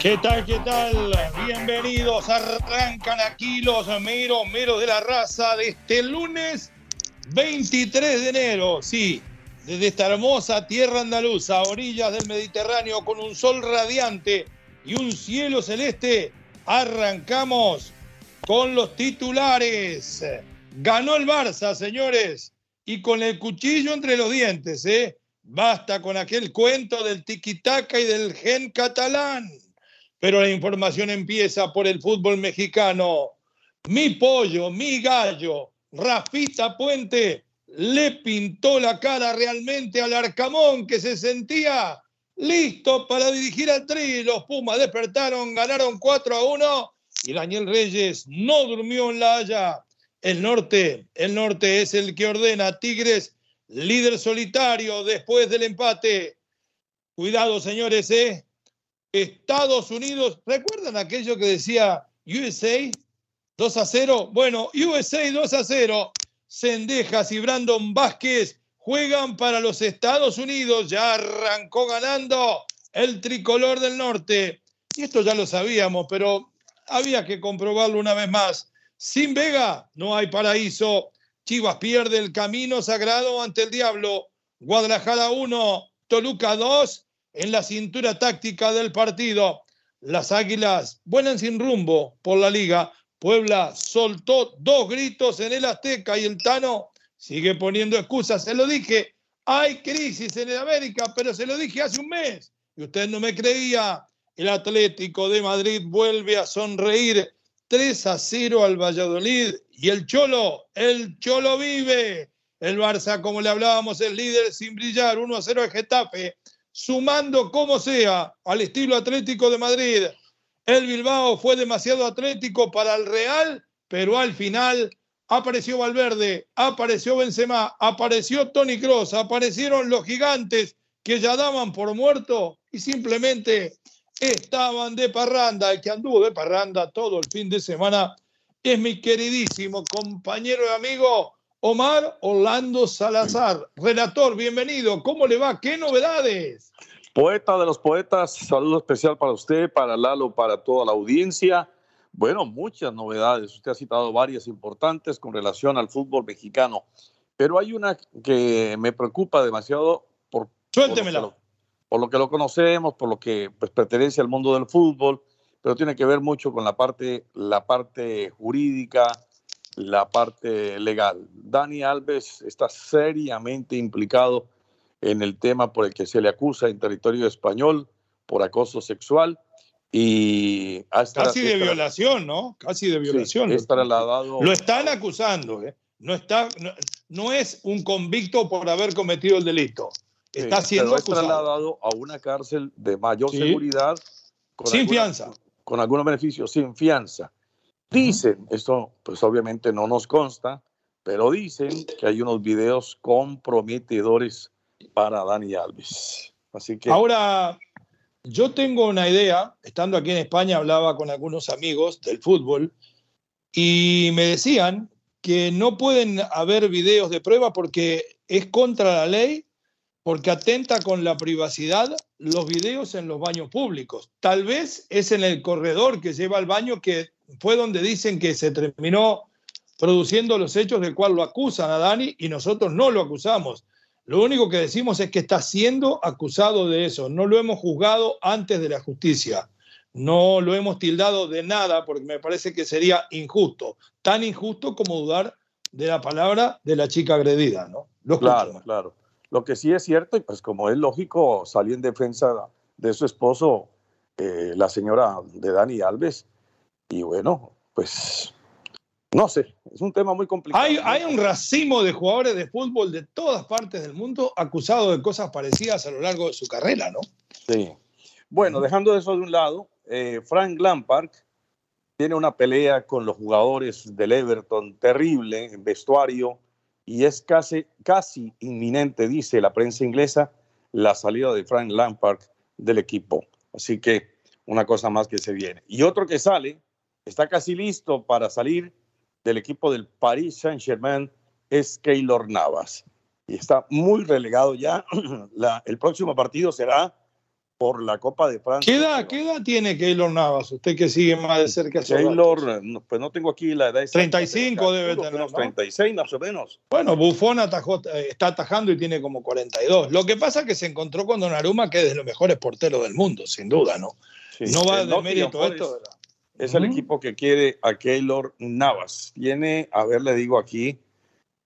¿Qué tal, qué tal? Bienvenidos. Arrancan aquí los meros, meros de la raza de este lunes 23 de enero. Sí, desde esta hermosa tierra andaluza, a orillas del Mediterráneo, con un sol radiante y un cielo celeste, arrancamos con los titulares. Ganó el Barça, señores, y con el cuchillo entre los dientes, ¿eh? Basta con aquel cuento del tiquitaca y del gen catalán pero la información empieza por el fútbol mexicano. Mi pollo, mi gallo, Rafita Puente, le pintó la cara realmente al Arcamón que se sentía listo para dirigir al Tri. Los Pumas despertaron, ganaron 4 a 1 y Daniel Reyes no durmió en la Haya. El norte, el norte es el que ordena Tigres, líder solitario después del empate. Cuidado, señores, ¿eh? Estados Unidos, ¿recuerdan aquello que decía USA 2 a 0? Bueno, USA 2 a 0. Sendejas y Brandon Vázquez juegan para los Estados Unidos. Ya arrancó ganando el tricolor del norte. Y esto ya lo sabíamos, pero había que comprobarlo una vez más. Sin Vega no hay paraíso. Chivas pierde el camino sagrado ante el diablo. Guadalajara 1, Toluca 2 en la cintura táctica del partido. Las Águilas vuelan sin rumbo por la liga. Puebla soltó dos gritos en el Azteca y el Tano sigue poniendo excusas. Se lo dije, hay crisis en el América, pero se lo dije hace un mes y usted no me creía. El Atlético de Madrid vuelve a sonreír 3 a 0 al Valladolid y el Cholo, el Cholo vive. El Barça, como le hablábamos, es líder sin brillar, 1 a 0 al Getafe sumando como sea al estilo atlético de Madrid. El Bilbao fue demasiado atlético para el Real, pero al final apareció Valverde, apareció Benzema, apareció Tony Cross, aparecieron los gigantes que ya daban por muerto y simplemente estaban de parranda. El que anduvo de parranda todo el fin de semana es mi queridísimo compañero y amigo Omar Orlando Salazar. Relator, bienvenido. ¿Cómo le va? ¿Qué novedades? Poeta de los poetas, saludo especial para usted, para Lalo, para toda la audiencia. Bueno, muchas novedades. Usted ha citado varias importantes con relación al fútbol mexicano, pero hay una que me preocupa demasiado por, Suéltemela. Por, lo que, por lo que lo conocemos, por lo que pues, pertenece al mundo del fútbol, pero tiene que ver mucho con la parte, la parte jurídica, la parte legal. Dani Alves está seriamente implicado en el tema por el que se le acusa en territorio español por acoso sexual y casi de violación, ¿no? Casi de violación. es trasladado. Lo están acusando, ¿eh? No está, no, es un convicto por haber cometido el delito. Está siendo es trasladado a una cárcel de mayor seguridad. sin fianza. Con algunos beneficios, sin fianza. Dicen, esto pues obviamente no nos consta, pero dicen que hay unos videos comprometedores para Dani Alves. Así que ahora yo tengo una idea, estando aquí en España hablaba con algunos amigos del fútbol y me decían que no pueden haber videos de prueba porque es contra la ley, porque atenta con la privacidad los videos en los baños públicos. Tal vez es en el corredor que lleva al baño que fue donde dicen que se terminó produciendo los hechos del cual lo acusan a Dani y nosotros no lo acusamos. Lo único que decimos es que está siendo acusado de eso. No lo hemos juzgado antes de la justicia. No lo hemos tildado de nada porque me parece que sería injusto. Tan injusto como dudar de la palabra de la chica agredida, ¿no? claro, claro. Lo que sí es cierto, y pues como es lógico, salió en defensa de su esposo, eh, la señora de Dani Alves. Y bueno, pues no sé, es un tema muy complicado. Hay, hay, un racimo de jugadores de fútbol de todas partes del mundo acusados de cosas parecidas a lo largo de su carrera, ¿no? Sí. Bueno, dejando eso de un lado, eh, Frank Lampard tiene una pelea con los jugadores del Everton terrible en vestuario y es casi, casi inminente, dice la prensa inglesa, la salida de Frank Lampard del equipo. Así que una cosa más que se viene. Y otro que sale, está casi listo para salir del equipo del Paris Saint-Germain, es Keylor Navas. Y está muy relegado ya. La, el próximo partido será por la Copa de Francia. ¿Qué edad, ¿qué edad tiene Keylor Navas? Usted que sigue más de cerca. Keylor, pues no tengo aquí la edad. 35 debe tener. Unos 36 más o menos. Bueno, Buffon atajó, eh, está atajando y tiene como 42. Lo que pasa es que se encontró con Donnarumma, que es de los mejores porteros del mundo, sin duda, ¿no? Sí, no va de mérito esto. Es el equipo que quiere a Keylor Navas. Tiene, a ver, le digo aquí,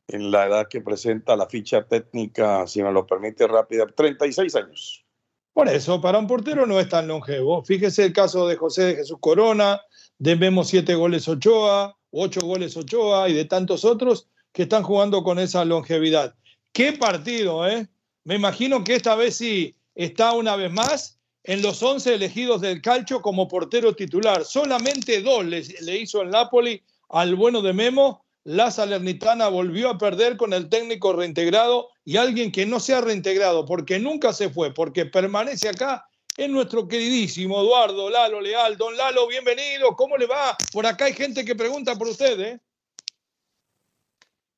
en la edad que presenta la ficha técnica, si me lo permite rápida, 36 años. Por eso, para un portero no es tan longevo. Fíjese el caso de José de Jesús Corona, de Memo siete goles Ochoa, ocho goles Ochoa y de tantos otros que están jugando con esa longevidad. ¿Qué partido, eh? Me imagino que esta vez sí está una vez más en los 11 elegidos del calcio como portero titular. Solamente dos le, le hizo el Napoli al bueno de Memo la Salernitana volvió a perder con el técnico reintegrado y alguien que no se ha reintegrado porque nunca se fue, porque permanece acá, es nuestro queridísimo Eduardo Lalo Leal. Don Lalo, bienvenido, ¿cómo le va? Por acá hay gente que pregunta por usted, ¿eh?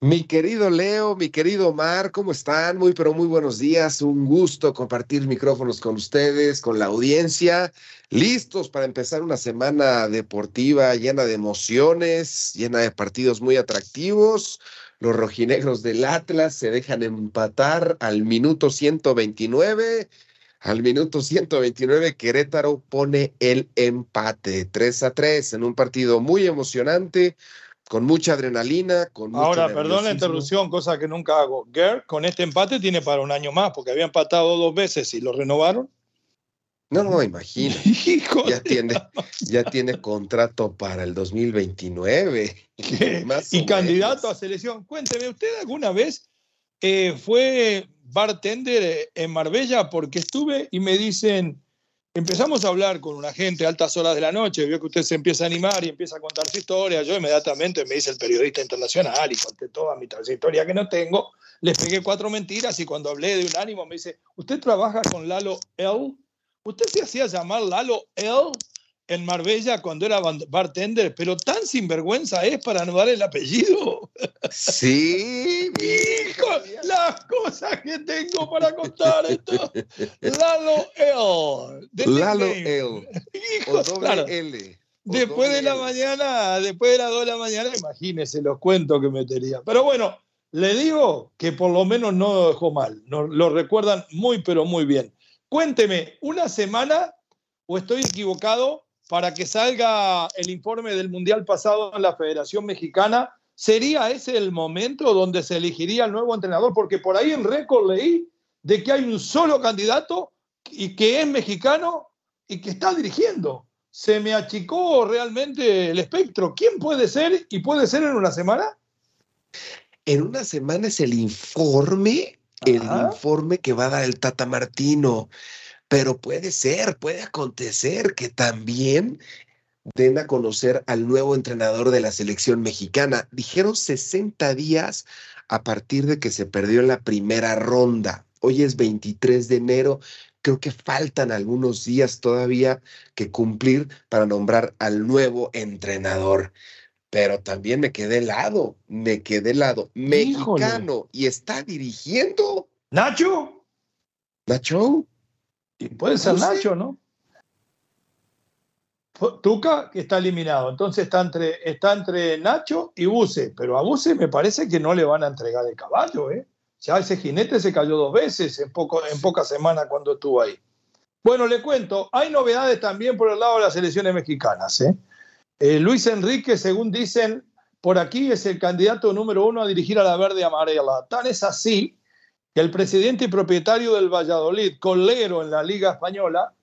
Mi querido Leo, mi querido Omar, ¿cómo están? Muy, pero muy buenos días. Un gusto compartir micrófonos con ustedes, con la audiencia. Listos para empezar una semana deportiva llena de emociones, llena de partidos muy atractivos. Los rojinegros del Atlas se dejan empatar al minuto 129. Al minuto 129, Querétaro pone el empate 3 a 3 en un partido muy emocionante con mucha adrenalina, con Ahora, perdón la interrupción, cosa que nunca hago. Gerd, con este empate tiene para un año más, porque había empatado dos veces y lo renovaron. No, no, imagina. ya tiene, ya tiene contrato para el 2029. y candidato a selección. Cuénteme, ¿usted alguna vez eh, fue bartender en Marbella? Porque estuve y me dicen, empezamos a hablar con una gente a altas horas de la noche, vio que usted se empieza a animar y empieza a contar su historia, yo inmediatamente me dice el periodista internacional y conté toda mi trayectoria que no tengo, les pegué cuatro mentiras y cuando hablé de un ánimo me dice, ¿usted trabaja con Lalo L? ¿Usted se hacía llamar Lalo L? En Marbella cuando era bartender, pero tan sinvergüenza es para no dar el apellido. Sí, hijo, las cosas que tengo para contar esto. Lalo L. Lalo L. Hijo, L. Después de la mañana, después de las 2 de la mañana, imagínese los cuentos que metería. Pero bueno, le digo que por lo menos no lo dejó mal. lo recuerdan muy, pero muy bien. Cuénteme, una semana, o estoy equivocado, para que salga el informe del Mundial pasado en la Federación Mexicana, ¿sería ese el momento donde se elegiría el nuevo entrenador? Porque por ahí en récord leí de que hay un solo candidato y que es mexicano y que está dirigiendo. Se me achicó realmente el espectro. ¿Quién puede ser y puede ser en una semana? En una semana es el informe, el informe que va a dar el Tata Martino pero puede ser, puede acontecer que también den a conocer al nuevo entrenador de la selección mexicana. Dijeron 60 días a partir de que se perdió la primera ronda. Hoy es 23 de enero. Creo que faltan algunos días todavía que cumplir para nombrar al nuevo entrenador. Pero también me quedé helado, me quedé helado. Mexicano y está dirigiendo. Nacho. Nacho. Y puede ser Nacho, ¿no? Tuca que está eliminado, entonces está entre, está entre Nacho y Buse, pero a Buse me parece que no le van a entregar el caballo, ¿eh? Ya ese jinete se cayó dos veces en, poco, en pocas semanas cuando estuvo ahí. Bueno, le cuento, hay novedades también por el lado de las elecciones mexicanas. ¿eh? Eh, Luis Enrique, según dicen, por aquí es el candidato número uno a dirigir a la verde amarela. Tan es así el presidente y propietario del Valladolid, colero en la Liga Española,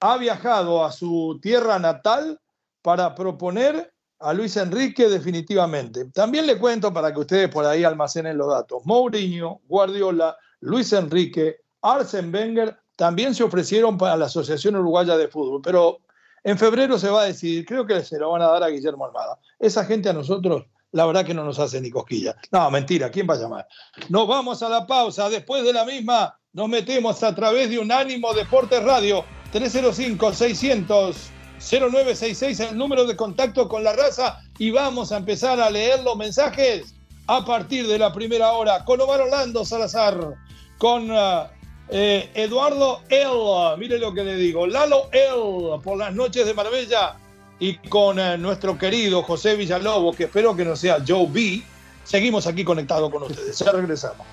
ha viajado a su tierra natal para proponer a Luis Enrique definitivamente. También le cuento para que ustedes por ahí almacenen los datos. Mourinho, Guardiola, Luis Enrique, Arsen Wenger también se ofrecieron para la Asociación Uruguaya de Fútbol, pero en febrero se va a decidir, creo que se lo van a dar a Guillermo Almada. Esa gente a nosotros, la verdad que no nos hace ni cosquilla. No, mentira, ¿quién va a llamar? Nos vamos a la pausa, después de la misma nos metemos a través de Unánimo Deportes Radio 305 600 0966 el número de contacto con la raza y vamos a empezar a leer los mensajes a partir de la primera hora. Con Omar Orlando Salazar, con uh, eh, Eduardo L, mire lo que le digo, Lalo L. por las noches de Marbella y con eh, nuestro querido José Villalobos, que espero que no sea Joe B. Seguimos aquí conectados con ustedes. Ya regresamos.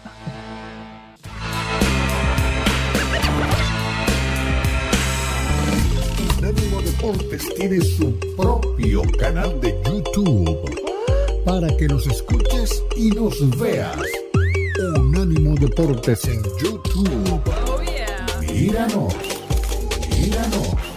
Unánimo Deportes tiene su propio canal de YouTube para que nos escuches y nos veas. Unánimo Deportes en YouTube. Oh, Míranos, míranos.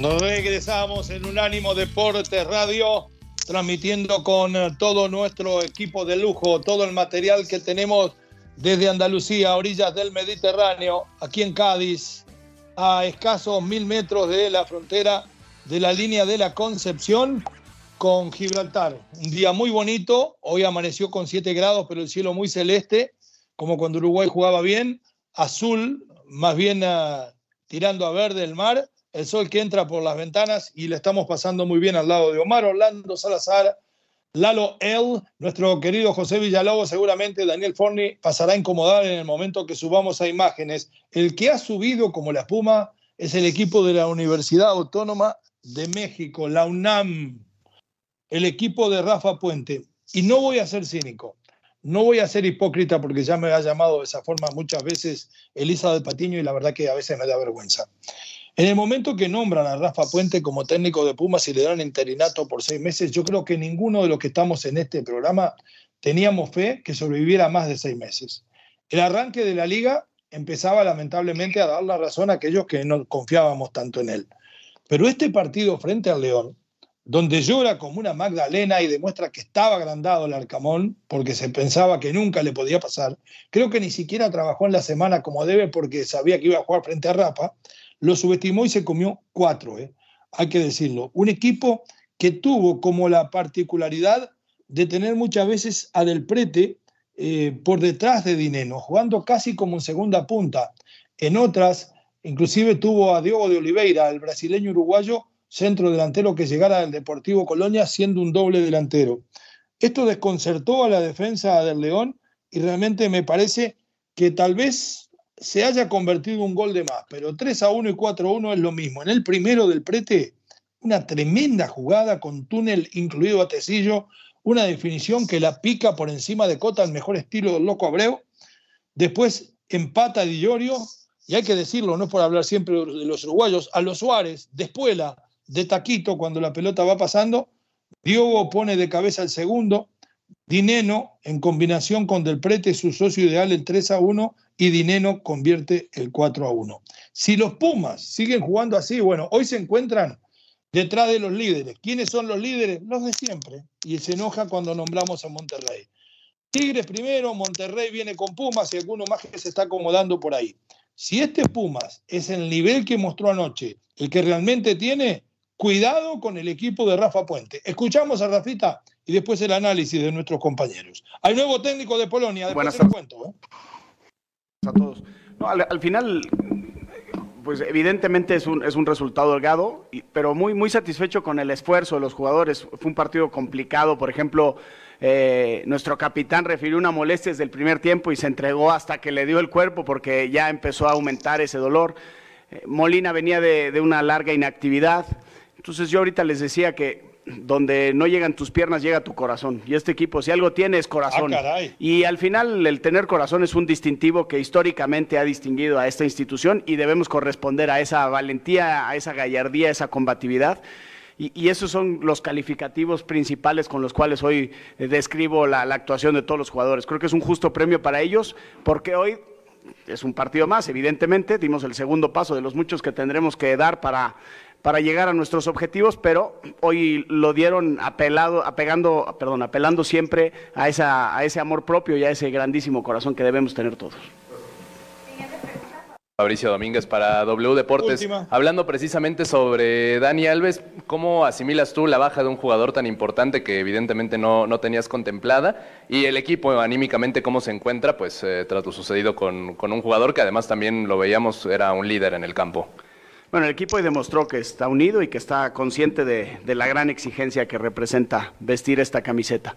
Nos regresamos en Unánimo Deportes Radio, transmitiendo con todo nuestro equipo de lujo, todo el material que tenemos desde Andalucía, orillas del Mediterráneo, aquí en Cádiz, a escasos mil metros de la frontera de la línea de la Concepción con Gibraltar. Un día muy bonito, hoy amaneció con 7 grados, pero el cielo muy celeste, como cuando Uruguay jugaba bien, azul, más bien ah, tirando a verde el mar, el sol que entra por las ventanas y le estamos pasando muy bien al lado de Omar Orlando Salazar, Lalo El, nuestro querido José Villalobos, seguramente Daniel Forni pasará a incomodar en el momento que subamos a imágenes. El que ha subido como la espuma es el equipo de la Universidad Autónoma de México, la UNAM, el equipo de Rafa Puente. Y no voy a ser cínico, no voy a ser hipócrita porque ya me ha llamado de esa forma muchas veces Elisa de Patiño y la verdad que a veces me da vergüenza. En el momento que nombran a Rafa Puente como técnico de Pumas y le dan interinato por seis meses, yo creo que ninguno de los que estamos en este programa teníamos fe que sobreviviera más de seis meses. El arranque de la liga empezaba lamentablemente a dar la razón a aquellos que no confiábamos tanto en él. Pero este partido frente al León, donde llora como una Magdalena y demuestra que estaba agrandado el Arcamón porque se pensaba que nunca le podía pasar, creo que ni siquiera trabajó en la semana como debe porque sabía que iba a jugar frente a Rafa, lo subestimó y se comió cuatro, ¿eh? hay que decirlo. Un equipo que tuvo como la particularidad de tener muchas veces a Del Prete eh, por detrás de Dineno, jugando casi como en segunda punta. En otras, inclusive tuvo a Diogo de Oliveira, el brasileño uruguayo, centro delantero que llegara al Deportivo Colonia siendo un doble delantero. Esto desconcertó a la defensa del León y realmente me parece que tal vez se haya convertido un gol de más, pero 3 a 1 y 4 a 1 es lo mismo. En el primero del prete, una tremenda jugada con túnel incluido a Tecillo, una definición que la pica por encima de Cota, el mejor estilo del Loco Abreu. Después empata Di Llorio, y hay que decirlo, no es por hablar siempre de los uruguayos, a los Suárez, de Espuela, de Taquito, cuando la pelota va pasando, Diogo pone de cabeza el segundo, Dineno, en combinación con Del Prete, su socio ideal, el 3 a 1, y Dineno convierte el 4 a 1. Si los Pumas siguen jugando así, bueno, hoy se encuentran detrás de los líderes. ¿Quiénes son los líderes? Los de siempre. Y se enoja cuando nombramos a Monterrey. Tigres primero, Monterrey viene con Pumas y alguno más que se está acomodando por ahí. Si este Pumas es el nivel que mostró anoche, el que realmente tiene, cuidado con el equipo de Rafa Puente. Escuchamos a Rafita y después el análisis de nuestros compañeros. Hay nuevo técnico de Polonia, después se lo cuento. ¿eh? A todos. No, al, final, pues evidentemente es un, es un resultado holgado, pero muy, muy satisfecho con el esfuerzo de los jugadores. Fue un partido complicado, por ejemplo, eh, nuestro capitán refirió una molestia desde el primer tiempo y se entregó hasta que le dio el cuerpo porque ya empezó a aumentar ese dolor. Eh, Molina venía de, de una larga inactividad. Entonces yo ahorita les decía que donde no llegan tus piernas, llega tu corazón. Y este equipo, si algo tiene, es corazón. Ah, y al final, el tener corazón es un distintivo que históricamente ha distinguido a esta institución y debemos corresponder a esa valentía, a esa gallardía, a esa combatividad. Y, esos son los calificativos principales con los cuales hoy eh, describo la, la actuación de todos los jugadores. Creo que es un justo premio para ellos, porque hoy es un partido más, evidentemente, dimos el segundo paso de los muchos que tendremos que dar para para llegar a nuestros objetivos, pero hoy lo dieron apelado, apegando, perdón, apelando siempre a, esa, a ese amor propio y a ese grandísimo corazón que debemos tener todos. Fabricio Domínguez para W Deportes. Hablando precisamente sobre Dani Alves, ¿cómo asimilas tú la baja de un jugador tan importante que evidentemente no, no tenías contemplada? Y el equipo anímicamente, ¿cómo se encuentra? Pues eh, tras lo sucedido con, con un jugador que además también lo veíamos, era un líder en el campo. Bueno, el equipo demostró que está unido y que está consciente de, la gran exigencia que representa vestir esta camiseta.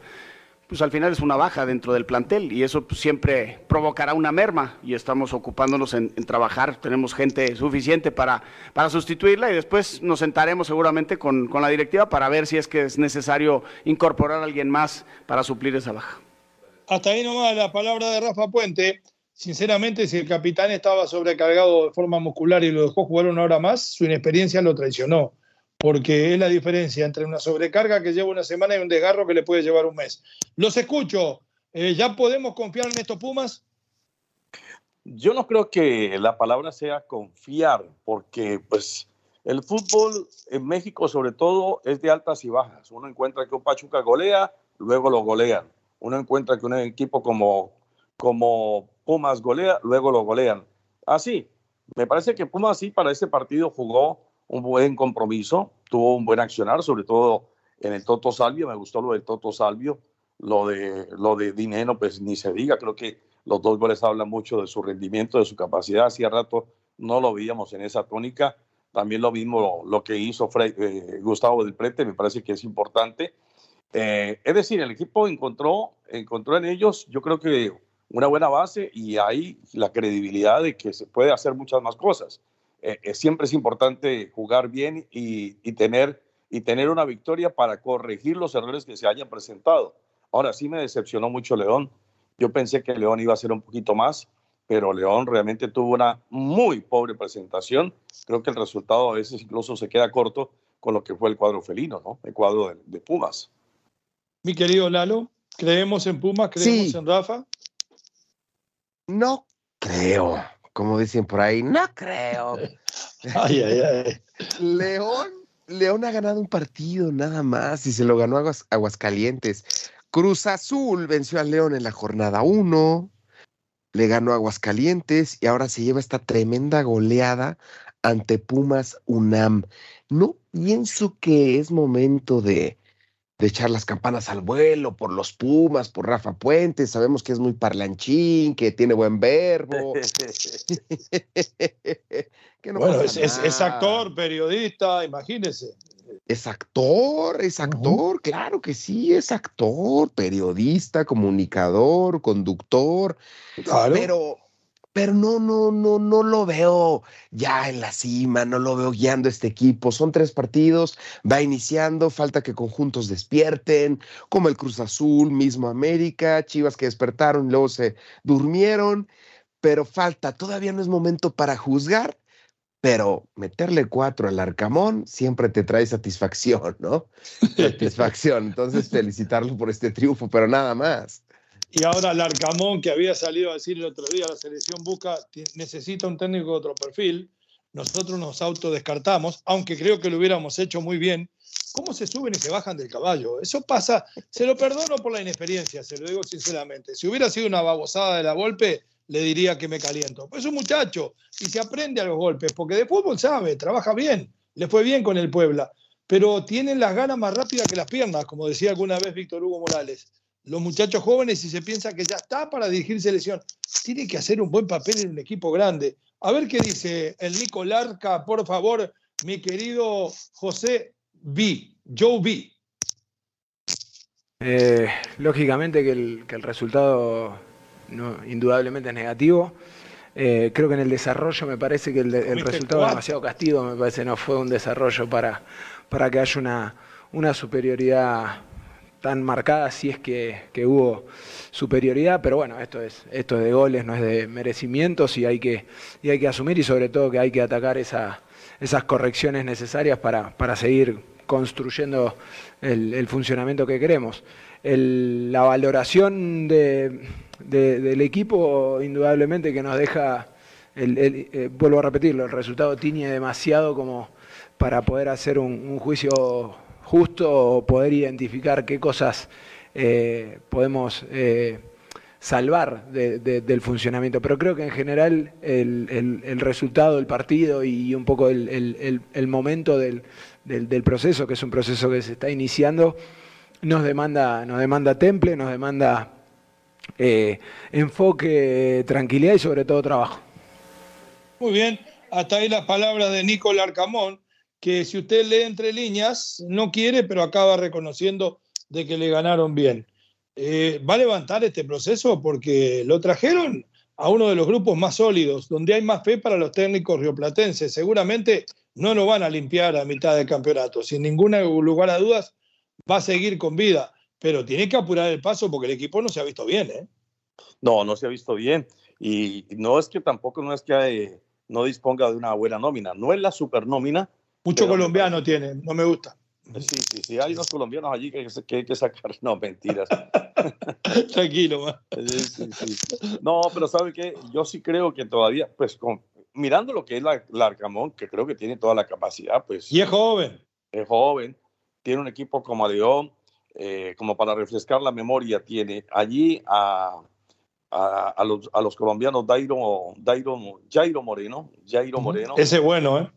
Pues al final es una baja dentro del plantel y eso pues, siempre provocará una merma y estamos ocupándonos en, trabajar. Tenemos gente suficiente para, para, sustituirla y después nos sentaremos seguramente con, con la directiva para ver si es que es necesario incorporar a alguien más para suplir esa baja. Hasta ahí nomás la palabra de Rafa Puente sinceramente, si el capitán estaba sobrecargado de forma muscular y lo dejó jugar una hora más, su inexperiencia lo traicionó. Porque es la diferencia entre una sobrecarga que lleva una semana y un desgarro que le puede llevar un mes. Los escucho. Eh, ¿Ya podemos confiar en estos Pumas? Yo no creo que la palabra sea confiar, porque pues el fútbol en México sobre todo es de altas y bajas. Uno encuentra que un Pachuca golea, luego lo golean. Uno encuentra que un equipo como, como Pumas golea, luego lo golean. Así, me parece que Pumas sí para este partido jugó un buen compromiso, tuvo un buen accionar, sobre todo en el Toto Salvio, me gustó lo del Toto Salvio, lo de, lo de Dineno, pues ni se diga, creo que los dos goles hablan mucho de su rendimiento, de su capacidad, hacía rato no lo veíamos en esa tónica, también lo mismo lo, que hizo eh, Gustavo del Prete, me parece que es importante. Eh, es decir, el equipo encontró, encontró en ellos, yo creo que una buena base y hay la credibilidad de que se puede hacer muchas más cosas. Eh, eh, siempre es importante jugar bien y, tener, y tener una victoria para corregir los errores que se hayan presentado. Ahora sí me decepcionó mucho León. Yo pensé que León iba a ser un poquito más, pero León realmente tuvo una muy pobre presentación. Creo que el resultado a veces incluso se queda corto con lo que fue el cuadro felino, ¿no? El cuadro de, Pumas. Mi querido Lalo, ¿creemos en Pumas? ¿Creemos en Rafa? No creo, como dicen por ahí, no creo. ay, ay, ay. León, León ha ganado un partido nada más y se lo ganó Aguas, Aguascalientes. Cruz Azul venció a León en la jornada 1, le ganó Aguascalientes y ahora se lleva esta tremenda goleada ante Pumas UNAM. No pienso que es momento de, de echar las campanas al vuelo por los Pumas, por Rafa Puente, sabemos que es muy parlanchín, que tiene buen verbo. bueno, es, actor, periodista, imagínese. Es actor, es actor, claro que sí, es actor, periodista, comunicador, conductor. Claro. Pero, pero no, no, no, no lo veo ya en la cima, no lo veo guiando este equipo. Son tres partidos, va iniciando, falta que conjuntos despierten, como el Cruz Azul, mismo América, Chivas que despertaron y luego se durmieron, pero falta, todavía no es momento para juzgar, pero meterle cuatro al Arcamón siempre te trae satisfacción, ¿no? satisfacción. Entonces, felicitarlo por este triunfo, pero nada más. Y ahora Larcamón, que había salido a decir el otro día, la selección busca, necesita un técnico de otro perfil. Nosotros nos autodescartamos, aunque creo que lo hubiéramos hecho muy bien. ¿Cómo se suben y se bajan del caballo? Eso pasa, se lo perdono por la inexperiencia, se lo digo sinceramente. Si hubiera sido una babosada de la golpe, le diría que me caliento. Pues es un muchacho y se aprende a los golpes, porque de fútbol sabe, trabaja bien, le fue bien con el Puebla, pero tienen las ganas más rápidas que las piernas, como decía alguna vez Víctor Hugo Morales los muchachos jóvenes y se piensa que ya está para dirigir selección. Tiene que hacer un buen papel en un equipo grande. A ver qué dice el Nico Larca, por favor, mi querido José B. Joe B. Eh, lógicamente que el, resultado indudablemente es negativo. Eh, creo que en el desarrollo me parece que el, resultado es demasiado castigo, me parece no fue un desarrollo para, para que haya una, una superioridad tan marcada si es que, hubo superioridad, pero bueno, esto es, esto de goles, no es de merecimientos y hay que, y hay que asumir y sobre todo que hay que atacar esa, esas correcciones necesarias para, para seguir construyendo el, funcionamiento que queremos. la valoración del equipo, indudablemente que nos deja, eh, vuelvo a repetirlo, el resultado tiñe demasiado como para poder hacer un, juicio justo poder identificar qué cosas eh, podemos eh, salvar del funcionamiento. Pero creo que en general el, resultado del partido y un poco el momento del, del, proceso, que es un proceso que se está iniciando, nos demanda, nos demanda temple, nos demanda eh, enfoque, tranquilidad y sobre todo trabajo. Muy bien, hasta ahí las palabras de Nicolás Arcamón, que si usted lee entre líneas, no quiere, pero acaba reconociendo de que le ganaron bien. Eh, ¿Va a levantar este proceso? Porque lo trajeron a uno de los grupos más sólidos, donde hay más fe para los técnicos rioplatenses. Seguramente no lo van a limpiar a mitad del campeonato. Sin ningún lugar a dudas, va a seguir con vida. Pero tiene que apurar el paso porque el equipo no se ha visto bien. ¿eh? No, no se ha visto bien. Y no es que tampoco no es que eh, no disponga de una buena nómina. No es la super nómina. Mucho colombiano tiene, no me gusta. Sí, sí, sí, hay unos colombianos allí que, hay que sacar. No, mentiras. Tranquilo, No, pero ¿sabe qué? Yo sí creo que todavía, pues, con, mirando lo que es la, Arcamón, que creo que tiene toda la capacidad, pues. Y es joven. Es joven. Tiene un equipo como León, eh, como para refrescar la memoria, tiene allí a, a, los, a los, colombianos Dairo, Dairo, Jairo Moreno. Jairo Moreno. Ese bueno, ¿eh?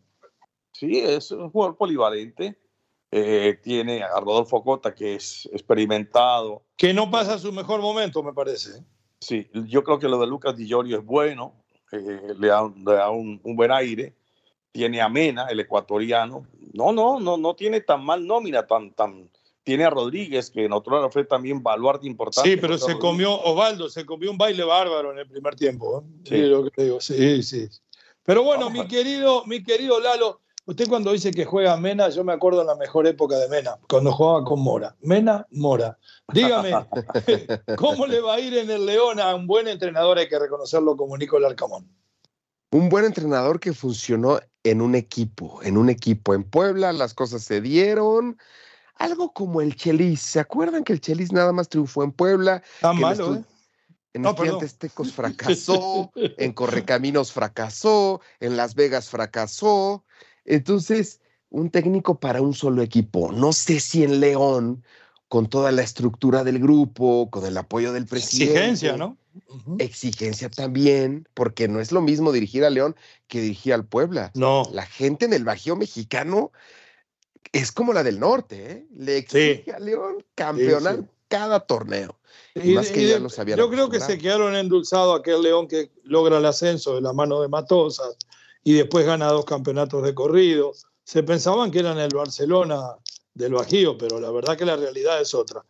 Sí, es un jugador polivalente eh, tiene a Rodolfo Cota, que es experimentado. Que no pasa su mejor momento, me parece. Sí, yo creo que lo de Lucas Di Giorgio es bueno, eh, le da, un, buen aire. Tiene a Mena, el ecuatoriano. No, no, no, no tiene tan mal nómina, tan, tan. Tiene a Rodríguez, que en otro lado fue también baluarte importante. Sí, pero se comió, Osvaldo, se comió un baile bárbaro en el primer tiempo. ¿eh? Sí. sí, sí, Pero bueno, mi querido, mi querido Lalo, Usted cuando dice que juega Mena, yo me acuerdo en la mejor época de Mena, cuando jugaba con Mora. Mena, Mora. Dígame, ¿cómo le va a ir en el León a un buen entrenador? Hay que reconocerlo como Nicolás Arcamón. Un buen entrenador que funcionó en un equipo, en un equipo. En Puebla las cosas se dieron. Algo como el Chelis. ¿Se acuerdan que el Chelis nada más triunfó en Puebla? Tan malo, ¿eh? En no, Tecos fracasó, en Correcaminos fracasó, en Las Vegas fracasó, entonces, un técnico para un solo equipo. No sé si en León, con toda la estructura del grupo, con el apoyo del presidente. Exigencia, ¿no? Exigencia también, porque no es lo mismo dirigir a León que dirigir al Puebla. No. La gente en el Bajío mexicano es como la del norte, ¿eh? Le exige a León campeonar cada torneo. Y, más que ya yo creo que se quedaron endulzados aquel León que logra el ascenso de la mano de Matosas, y después gana dos campeonatos de corrido. Se pensaban que eran el Barcelona del Bajío, pero la verdad que la realidad es otra.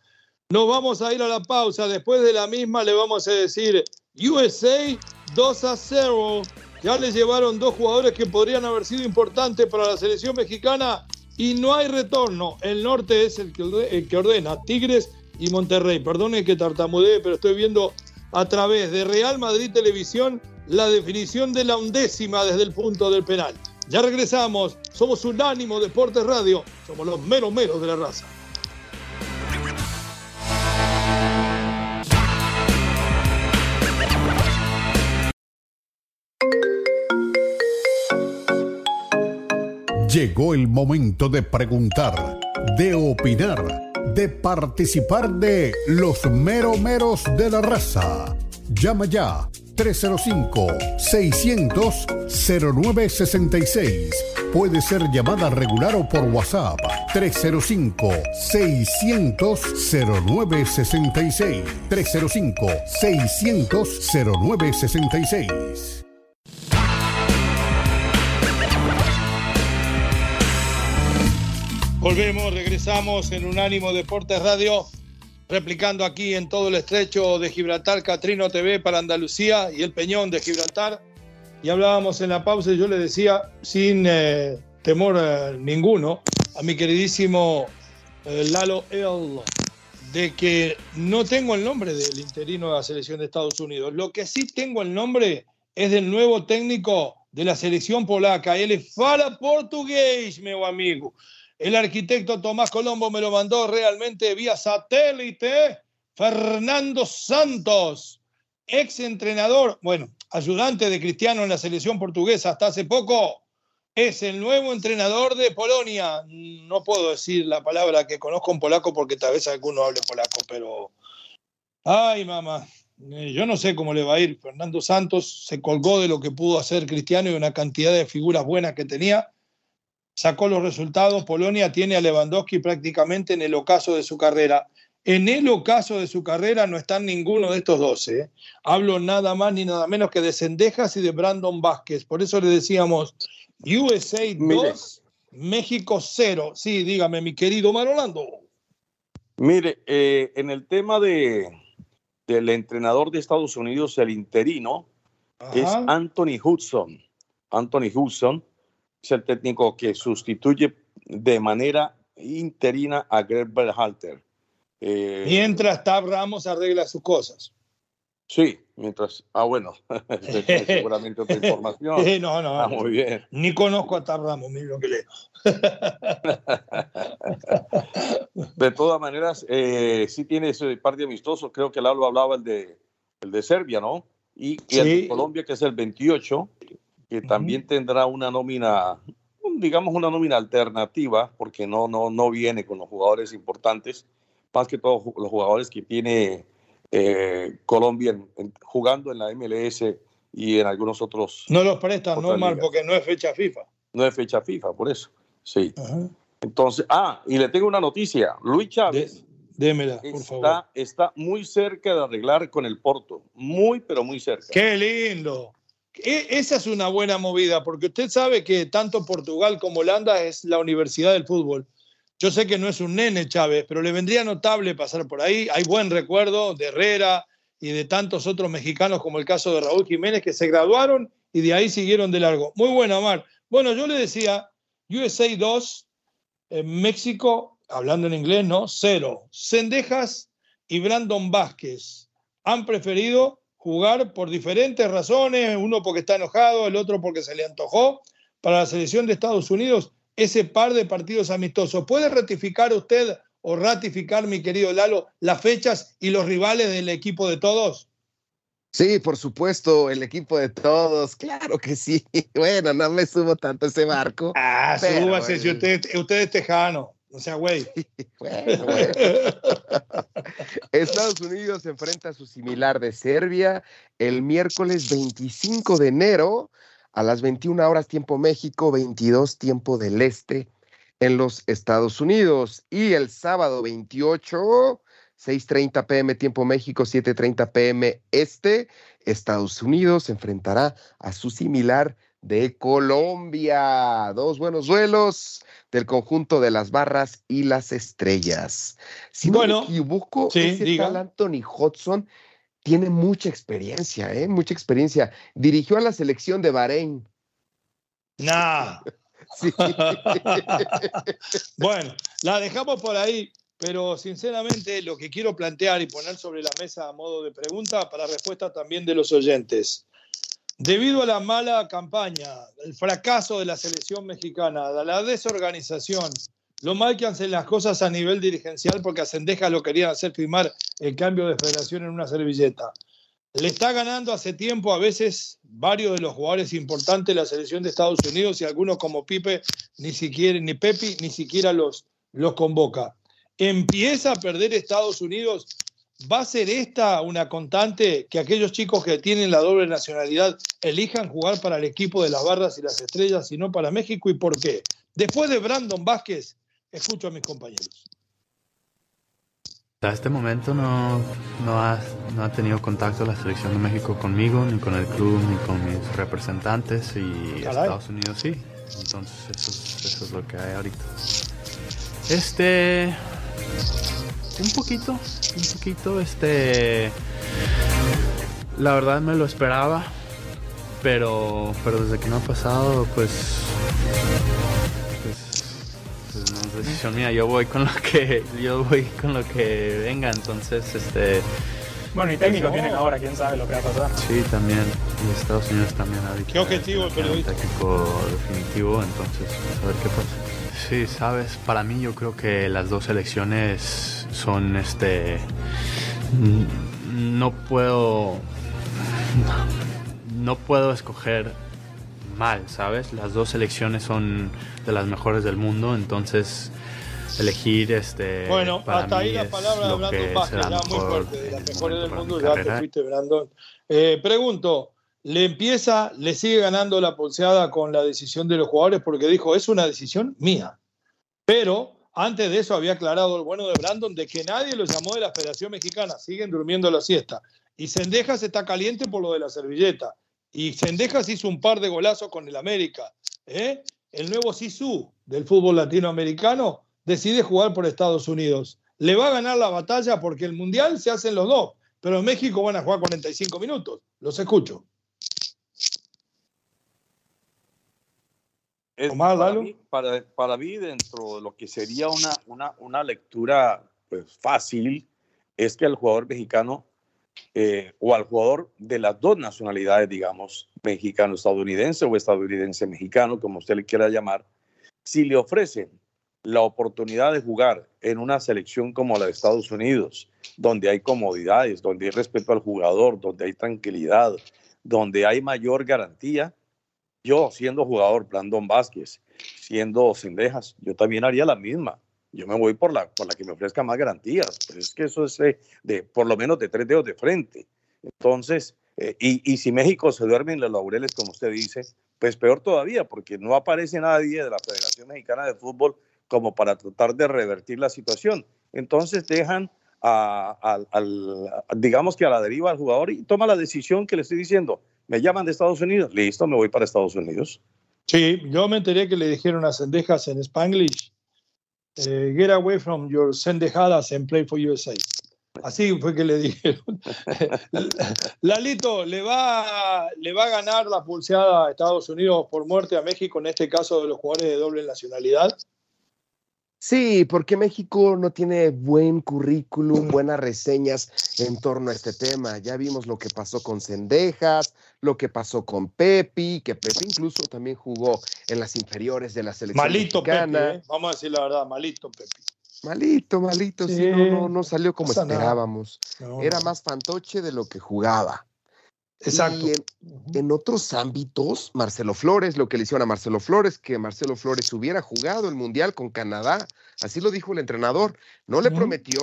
Nos vamos a ir a la pausa. Después de la misma le vamos a decir USA 2 a 0. Ya le llevaron dos jugadores que podrían haber sido importantes para la selección mexicana y no hay retorno. El norte es el que, ordena, Tigres y Monterrey. Perdone que tartamudee, pero estoy viendo a través de Real Madrid Televisión la definición de la undécima desde el punto del penal. Ya regresamos, somos Unánimo Deportes Radio, somos los meros meros de la raza. Llegó el momento de preguntar, de opinar, de participar de los meros meros de la raza. Llama ya 305-600-0966. Puede ser llamada regular o por WhatsApp 305-600-0966. 305-600-0966. Volvemos, regresamos en Unánimo Deportes Radio replicando aquí en todo el estrecho de Gibraltar, Catrino TV para Andalucía y el Peñón de Gibraltar. Y hablábamos en la pausa y yo le decía, sin eh, temor eh, ninguno, a mi queridísimo eh, Lalo El, de que no tengo el nombre del interino de la selección de Estados Unidos. Lo que sí tengo el nombre es del nuevo técnico de la selección polaca. Él fala portugués, mi amigo. El arquitecto Tomás Colombo me lo mandó realmente vía satélite. Fernando Santos, ex entrenador, bueno, ayudante de Cristiano en la selección portuguesa hasta hace poco, es el nuevo entrenador de Polonia. No puedo decir la palabra que conozco en polaco porque tal vez alguno hable polaco, pero... Ay, mamá, eh, yo no sé cómo le va a ir. Fernando Santos se colgó de lo que pudo hacer Cristiano y una cantidad de figuras buenas que tenía sacó los resultados. Polonia tiene a Lewandowski prácticamente en el ocaso de su carrera. En el ocaso de su carrera no están ninguno de estos dos. ¿eh? Hablo nada más ni nada menos que de Cendejas y de Brandon Vázquez. Por eso le decíamos USA 2, México 0. Sí, dígame, mi querido Marolando. Mire, eh, en el tema de, del entrenador de Estados Unidos, el interino, es Anthony Hudson. Anthony Hudson, es el técnico que sustituye de manera interina a Greg Berhalter. Eh, mientras Tab Ramos arregla sus cosas. Sí, mientras. Ah, bueno, seguramente otra información. no, no. Ah, muy bien. Ni conozco a Tab Ramos, mira lo que leo. de todas maneras, eh, sí tiene ese par de amistosos. Creo que Lalo hablaba el de, el de Serbia, ¿no? Y, y el de Colombia, que es el 28 que también tendrá una nómina, digamos una nómina alternativa, porque no, no, no viene con los jugadores importantes, más que todos los jugadores que tiene eh, Colombia jugando en la MLS y en algunos otros. No los prestan, no, mal, porque no es fecha FIFA. No es fecha FIFA, por eso. Sí. Entonces, ah, y le tengo una noticia. Luis Chávez. démela, por está, favor. Está muy cerca de arreglar con el Porto. Muy, pero muy cerca. ¡Qué lindo! E, esa es una buena movida, porque usted sabe que tanto Portugal como Holanda es la universidad del fútbol. Yo sé que no es un nene Chávez, pero le vendría notable pasar por ahí. Hay buen recuerdo de Herrera y de tantos otros mexicanos, como el caso de Raúl Jiménez, que se graduaron y de ahí siguieron de largo. Muy buena, Mar. Bueno, yo le decía, USA 2, en México, hablando en inglés, ¿no? Cero. Sendejas y Brandon Vázquez han preferido jugar por diferentes razones, uno porque está enojado, el otro porque se le antojó, para la selección de Estados Unidos, ese par de partidos amistosos. ¿Puede ratificar usted o ratificar, mi querido Lalo, las fechas y los rivales del equipo de todos? Sí, por supuesto, el equipo de todos, claro que sí. Bueno, no me subo tanto ese barco. Ah, súbase, si usted, usted es tejano. O sea, güey. Estados Unidos se enfrenta a su similar de Serbia el miércoles 25 de enero a las 21 horas tiempo México, 22 tiempo del Este en los Estados Unidos. Y el sábado 28, 6.30 pm tiempo México, 7.30 pm Este, Estados Unidos se enfrentará a su similar de Colombia. Dos buenos duelos del conjunto de las barras y las estrellas. Si bueno, no me equivoco, ese tal Anthony Hudson tiene mucha experiencia, ¿eh? mucha experiencia. Dirigió a la selección de Bahrein. Nah. bueno, la dejamos por ahí, pero sinceramente lo que quiero plantear y poner sobre la mesa a modo de pregunta para respuesta también de los oyentes. Debido a la mala campaña, el fracaso de la selección mexicana, la desorganización, lo mal que hacen las cosas a nivel dirigencial, porque a Sendeja lo querían hacer firmar el cambio de federación en una servilleta. Le está ganando hace tiempo a veces varios de los jugadores importantes de la selección de Estados Unidos y algunos como Pipe, ni siquiera, ni Pepi, ni siquiera los, los convoca. Empieza a perder Estados Unidos ¿Va a ser esta una constante que aquellos chicos que tienen la doble nacionalidad elijan jugar para el equipo de las barras y las estrellas y no para México? ¿Y por qué? Después de Brandon Vázquez, escucho a mis compañeros. Hasta este momento no, no, ha, no ha tenido contacto la selección de México conmigo, ni con el club, ni con mis representantes y Estados Unidos sí. Entonces eso es, eso es lo que hay ahorita. Este. Un poquito, un poquito, este. La verdad me lo esperaba, pero, pero desde que no ha pasado, pues, pues, pues, no es decisión mía. Yo voy con lo que, yo voy con lo que venga, entonces, este. Bueno, y técnico tienen ahora, quién sabe lo que va a pasar. Sí, también. Y Estados Unidos también ha dicho. ¿Qué objetivo el periodista? técnico definitivo, entonces, a ver qué pasa. Sí, sabes, para mí yo creo que las dos elecciones son este. No puedo. No puedo escoger mal, ¿sabes? Las dos elecciones son de las mejores del mundo, entonces elegir este bueno hasta ahí la palabra de Brandon Vázquez ya muy fuerte de las mejores del mundo ya te fuiste Brandon eh, pregunto le empieza le sigue ganando la pulseada con la decisión de los jugadores porque dijo es una decisión mía pero antes de eso había aclarado el bueno de Brandon de que nadie lo llamó de la Federación Mexicana siguen durmiendo la siesta y Sendejas está caliente por lo de la servilleta y Sendejas hizo un par de golazos con el América ¿eh? el nuevo Sisu del fútbol latinoamericano decide jugar por Estados Unidos. Le va a ganar la batalla porque el Mundial se hacen los dos, pero en México van a jugar 45 minutos. Los escucho. Para, mí, para, mí, dentro de lo que sería una, una, una lectura pues, fácil, es que el jugador mexicano eh, o al jugador de las dos nacionalidades, digamos, mexicano-estadounidense o estadounidense-mexicano, como usted le quiera llamar, si le ofrecen la oportunidad de jugar en una selección como la de Estados Unidos, donde hay comodidades, donde hay respeto al jugador, donde hay tranquilidad, donde hay mayor garantía, yo siendo jugador, Brandon Vázquez, siendo Cendejas, yo también haría la misma. Yo me voy por la, por la que me ofrezca más garantías. Pero es que eso es de, por lo menos de tres dedos de frente. Entonces, eh, y, y si México se duerme en los laureles, como usted dice, pues peor todavía, porque no aparece nadie de la Federación Mexicana de Fútbol como para tratar de revertir la situación. Entonces dejan a, digamos que a la deriva al jugador y toma la decisión que le estoy diciendo. Me llaman de Estados Unidos, listo, me voy para Estados Unidos. Sí, yo me enteré que le dijeron a Sendejas en Spanglish, eh, get away from your Sendejadas and play for USA. Así fue que le dijeron. Lalito, ¿le va, ¿le va a ganar la pulseada a Estados Unidos por muerte a México, en este caso de los jugadores de doble nacionalidad? Sí, porque México no tiene buen currículum, buenas reseñas en torno a este tema. Ya vimos lo que pasó con Cendejas, lo que pasó con Pepi, que Pepi incluso también jugó en las inferiores de la selección malito mexicana. Pepe, ¿eh? vamos a decir la verdad, malito Pepi. Malito, malito, sí, no, no, salió como esperábamos. Era más fantoche de lo que jugaba. Exacto. Y en, otros ámbitos, Marcelo Flores, lo que le hicieron a Marcelo Flores, que Marcelo Flores hubiera jugado el Mundial con Canadá, así lo dijo el entrenador. No le prometió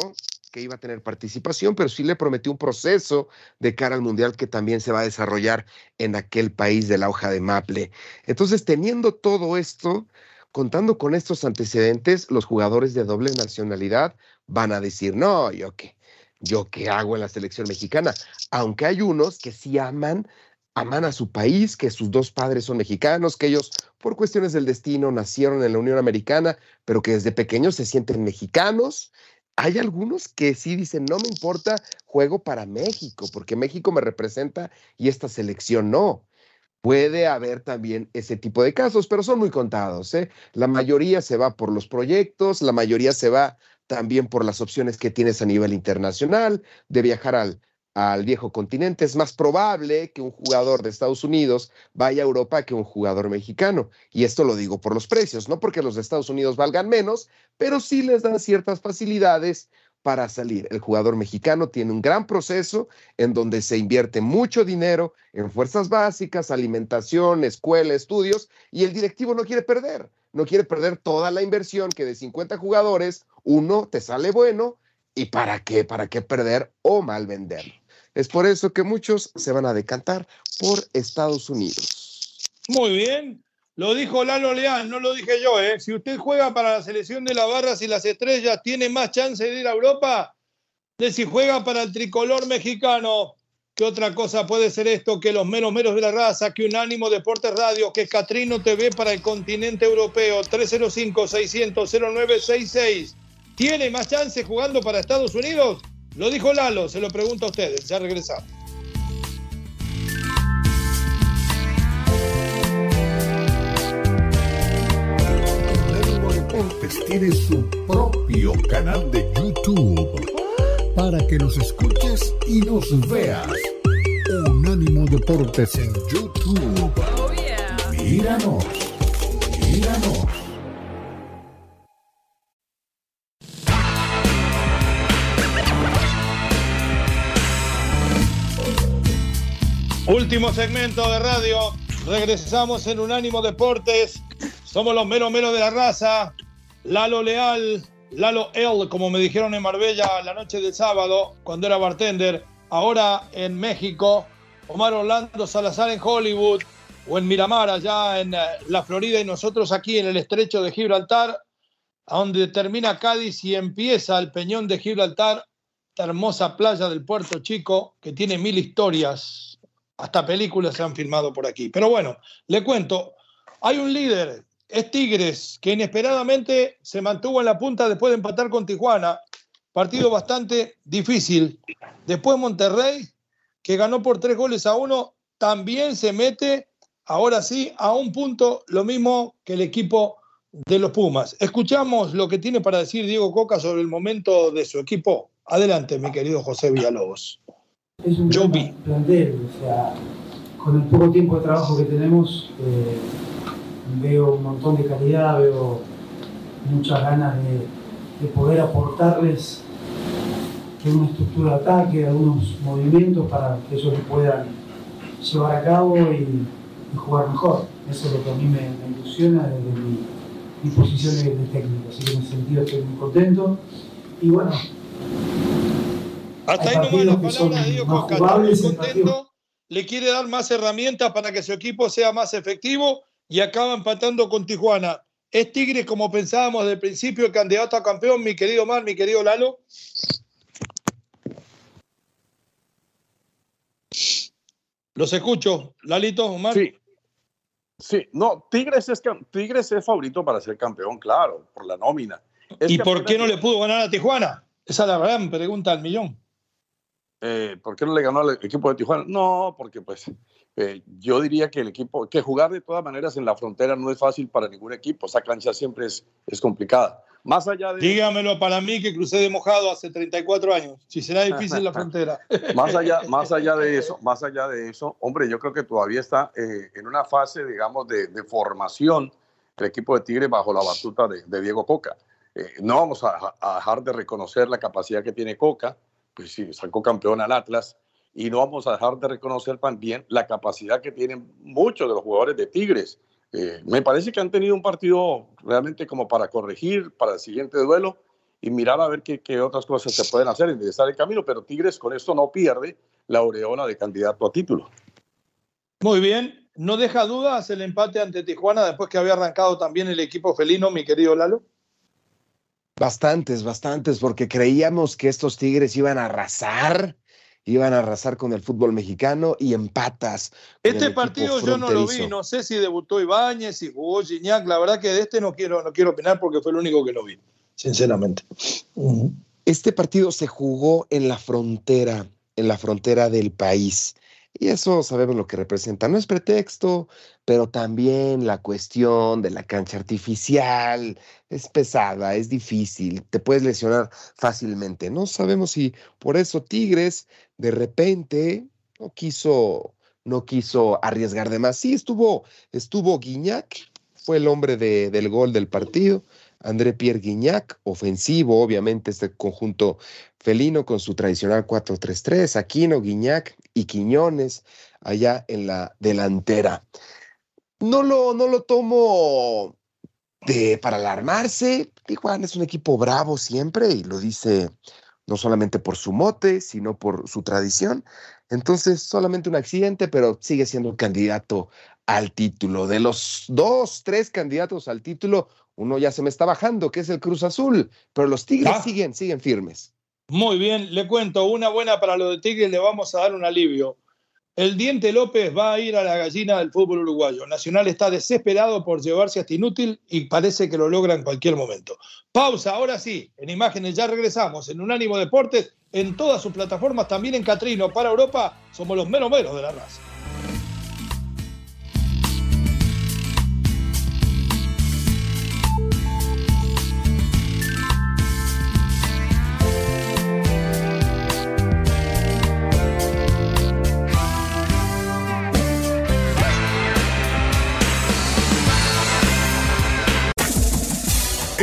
que iba a tener participación, pero sí le prometió un proceso de cara al Mundial que también se va a desarrollar en aquel país de la hoja de Maple. Entonces, teniendo todo esto, contando con estos antecedentes, los jugadores de doble nacionalidad van a decir, no, yo qué yo qué hago en la selección mexicana, aunque hay unos que sí aman, aman a su país, que sus dos padres son mexicanos, que ellos por cuestiones del destino nacieron en la Unión Americana, pero que desde pequeños se sienten mexicanos. Hay algunos que sí dicen, no me importa, juego para México, porque México me representa y esta selección no. Puede haber también ese tipo de casos, pero son muy contados. ¿eh? La mayoría se va por los proyectos, la mayoría se va también por las opciones que tienes a nivel internacional, de viajar al, al viejo continente. Es más probable que un jugador de Estados Unidos vaya a Europa que un jugador mexicano. Y esto lo digo por los precios, no porque los de Estados Unidos valgan menos, pero sí les dan ciertas facilidades para salir. El jugador mexicano tiene un gran proceso en donde se invierte mucho dinero en fuerzas básicas, alimentación, escuela, estudios, y el directivo no quiere perder, no quiere perder toda la inversión que de 50 jugadores, uno te sale bueno, ¿y para qué? ¿Para qué perder o mal vender? Es por eso que muchos se van a decantar por Estados Unidos. Muy bien, lo dijo Lalo Leal, no lo dije yo, ¿eh? Si usted juega para la selección de las barras y las estrellas, tiene más chance de ir a Europa de si juega para el tricolor mexicano. ¿Qué otra cosa puede ser esto que los menos menos de la raza, que Unánimo Deportes Radio, que Catrino TV para el continente europeo, 305-600-0966? ¿Tiene más chance jugando para Estados Unidos? Lo dijo Lalo, se lo pregunto a ustedes. Ya regresamos. Unánimo Deportes tiene su propio canal de YouTube para que nos escuches y nos veas. Unánimo Deportes en YouTube. Míranos, míranos. Último segmento de radio. Regresamos en Unánimo Deportes. Somos los menos menos de la raza. Lalo Leal, Lalo L, como me dijeron en Marbella la noche del sábado, cuando era bartender. Ahora en México. Omar Orlando Salazar en Hollywood o en Miramar, allá en eh, la Florida, y nosotros aquí en el estrecho de Gibraltar, a donde termina Cádiz y empieza el Peñón de Gibraltar, esta hermosa playa del Puerto Chico, que tiene mil historias, hasta películas se han filmado por aquí. Pero bueno, le cuento, hay un líder, es Tigres, que inesperadamente se mantuvo en la punta después de empatar con Tijuana, partido bastante difícil. Después Monterrey, que ganó por tres goles a uno, también se mete, ahora sí, a un punto, lo mismo que el equipo de los Pumas. Escuchamos lo que tiene para decir Diego Coca sobre el momento de su equipo. Adelante, mi querido José Villalobos. Es un Yo gran vi. plantel, o sea, con el poco tiempo de trabajo que tenemos, eh, veo un montón de calidad, veo muchas ganas de, de poder aportarles una estructura de ataque, algunos movimientos para que ellos lo puedan llevar a cabo y, y jugar mejor. Eso es lo que a mí me, me ilusiona desde mi, mi posición de, de técnico. Así que en ese sentido estoy muy contento. Y bueno, Hasta ahí nomás palabras son de jugables, hay contento, le quiere dar más herramientas para que su equipo sea más efectivo y acaba empatando con Tijuana. ¿Es Tigres como pensábamos desde el principio el candidato a campeón, mi querido Mar, mi querido Lalo? Los escucho, Lalito, Omar. Sí. Sí, no, Tigres es, Tigres es favorito para ser campeón, claro, por la nómina. Es ¿Y por qué no le pudo ganar a Tijuana? Esa es la gran pregunta al millón. Eh, ¿Por qué no le ganó al equipo de Tijuana? No, porque pues eh, yo diría que el equipo, que jugar de todas maneras en la frontera no es fácil para ningún equipo. Esa cancha siempre es, es complicada. Más allá de Dígamelo para mí que crucé de mojado hace 34 años. Si será difícil la frontera. más allá, más allá de eso, más allá de eso, hombre, yo creo que todavía está eh, en una fase, digamos, de, de formación el equipo de Tigre bajo la batuta de, de Diego Coca. No vamos a, a dejar de reconocer la capacidad que tiene Coca, pues sí, sacó campeón al Atlas, y no vamos a dejar de reconocer también la capacidad que tienen muchos de los jugadores de Tigres. Eh, me parece que han tenido un partido realmente como para corregir para el siguiente duelo y mirar a ver qué, otras cosas se pueden hacer, enderezar el camino, pero Tigres con esto no pierde la aureola de candidato a título. Muy bien. ¿No deja dudas el empate ante Tijuana después que había arrancado también el equipo felino, mi querido Lalo? Bastantes, bastantes, porque creíamos que estos Tigres iban a arrasar, iban a arrasar con el fútbol mexicano y empatas. Este partido yo no lo vi, no sé si debutó Ibáñez, si jugó Gignac, la verdad que de este no quiero, no quiero opinar porque fue el único que lo vi, sinceramente. Este partido se jugó en la frontera, en la frontera del país. Y eso sabemos lo que representa. No es pretexto, pero también la cuestión de la cancha artificial es pesada, es difícil, te puedes lesionar fácilmente. No sabemos si por eso Tigres de repente no quiso, no quiso arriesgar de más. Sí, estuvo, estuvo Guiñac, fue el hombre de- del gol del partido. André Pierre Guignac, ofensivo, obviamente, este conjunto felino con su tradicional 4-3-3, Aquino, Guignac y Quiñones allá en la delantera. No lo, no lo tomo de, para alarmarse. Tijuana es un equipo bravo siempre y lo dice no solamente por su mote, sino por su tradición. Entonces, solamente un accidente, pero sigue siendo un candidato al título. De los dos, tres candidatos al título, uno ya se me está bajando, que es el Cruz Azul, pero los Tigres Ah. siguen, siguen firmes. Muy bien, le cuento, una buena para los de Tigres, le vamos a dar un alivio. El Diente López va a ir a la gallina del fútbol uruguayo. Nacional está desesperado por llevarse a este inútil y parece que lo logra en cualquier momento. Pausa, ahora sí, en imágenes ya regresamos en Unánimo Deportes, en todas sus plataformas, también en Catrino, para Europa, somos los menos menos de la raza.